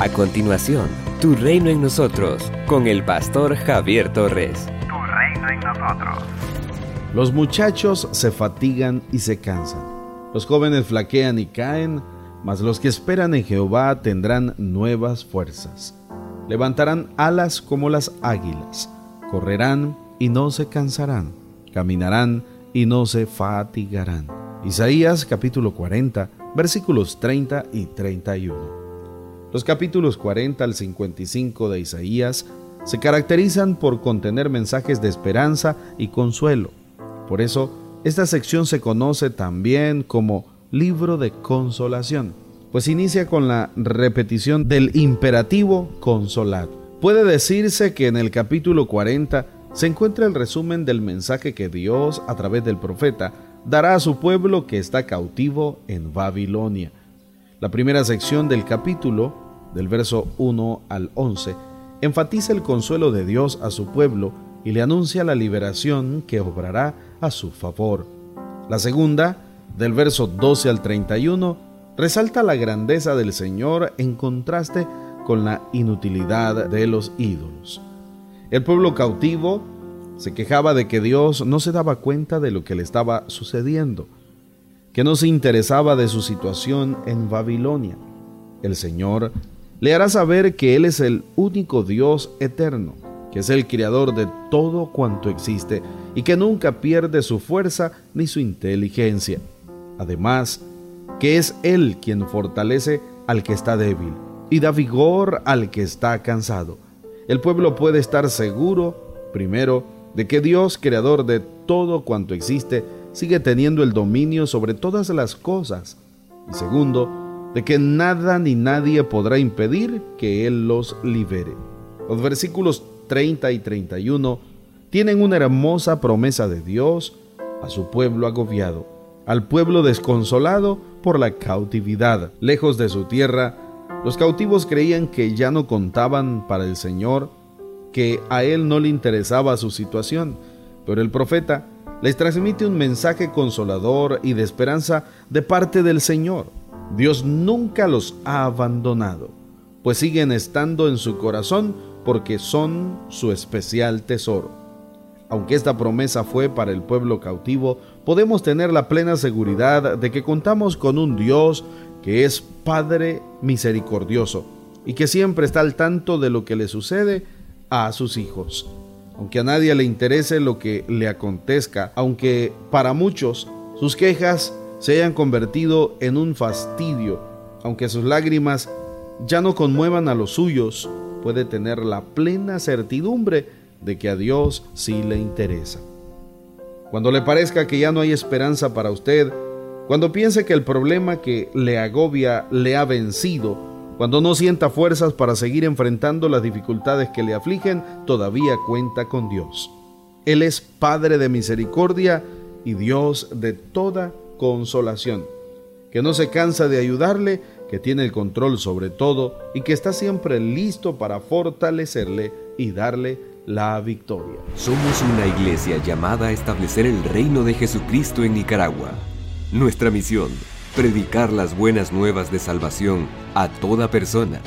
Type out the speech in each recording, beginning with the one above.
A continuación, Tu reino en nosotros, con el pastor Javier Torres. Tu reino en nosotros. Los muchachos se fatigan y se cansan. Los jóvenes flaquean y caen, mas los que esperan en Jehová tendrán nuevas fuerzas. Levantarán alas como las águilas, correrán y no se cansarán, caminarán y no se fatigarán. Isaías capítulo 40, versículos 30 y 31. Los capítulos 40 al 55 de Isaías se caracterizan por contener mensajes de esperanza y consuelo. Por eso, esta sección se conoce también como libro de consolación, pues inicia con la repetición del imperativo consolad. Puede decirse que en el capítulo 40 se encuentra el resumen del mensaje que Dios, a través del profeta, dará a su pueblo que está cautivo en Babilonia. La primera sección del capítulo, del verso 1 al 11, enfatiza el consuelo de Dios a su pueblo y le anuncia la liberación que obrará a su favor. La segunda, del verso 12 al 31, resalta la grandeza del Señor en contraste con la inutilidad de los ídolos. El pueblo cautivo se quejaba de que Dios no se daba cuenta de lo que le estaba sucediendo que no se interesaba de su situación en Babilonia. El Señor le hará saber que Él es el único Dios eterno, que es el creador de todo cuanto existe y que nunca pierde su fuerza ni su inteligencia. Además, que es Él quien fortalece al que está débil y da vigor al que está cansado. El pueblo puede estar seguro, primero, de que Dios, creador de todo cuanto existe, sigue teniendo el dominio sobre todas las cosas. Y segundo, de que nada ni nadie podrá impedir que Él los libere. Los versículos 30 y 31 tienen una hermosa promesa de Dios a su pueblo agobiado, al pueblo desconsolado por la cautividad. Lejos de su tierra, los cautivos creían que ya no contaban para el Señor, que a Él no le interesaba su situación, pero el profeta les transmite un mensaje consolador y de esperanza de parte del Señor. Dios nunca los ha abandonado, pues siguen estando en su corazón porque son su especial tesoro. Aunque esta promesa fue para el pueblo cautivo, podemos tener la plena seguridad de que contamos con un Dios que es Padre misericordioso y que siempre está al tanto de lo que le sucede a sus hijos aunque a nadie le interese lo que le acontezca, aunque para muchos sus quejas se hayan convertido en un fastidio, aunque sus lágrimas ya no conmuevan a los suyos, puede tener la plena certidumbre de que a Dios sí le interesa. Cuando le parezca que ya no hay esperanza para usted, cuando piense que el problema que le agobia le ha vencido, cuando no sienta fuerzas para seguir enfrentando las dificultades que le afligen, todavía cuenta con Dios. Él es Padre de misericordia y Dios de toda consolación, que no se cansa de ayudarle, que tiene el control sobre todo y que está siempre listo para fortalecerle y darle la victoria. Somos una iglesia llamada a establecer el reino de Jesucristo en Nicaragua. Nuestra misión predicar las buenas nuevas de salvación a toda persona,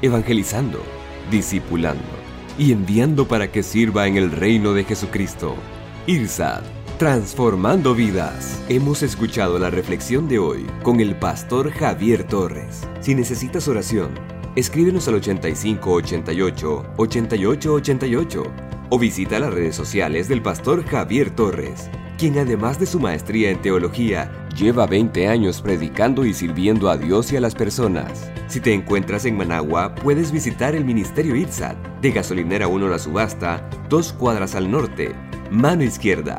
evangelizando, discipulando y enviando para que sirva en el reino de Jesucristo. IRSAD, transformando vidas. Hemos escuchado la reflexión de hoy con el pastor Javier Torres. Si necesitas oración, escríbenos al 8588 8888 o visita las redes sociales del pastor Javier Torres, quien además de su maestría en teología, Lleva 20 años predicando y sirviendo a Dios y a las personas. Si te encuentras en Managua, puedes visitar el Ministerio ITSAT, de Gasolinera 1 La Subasta, dos cuadras al norte, mano izquierda.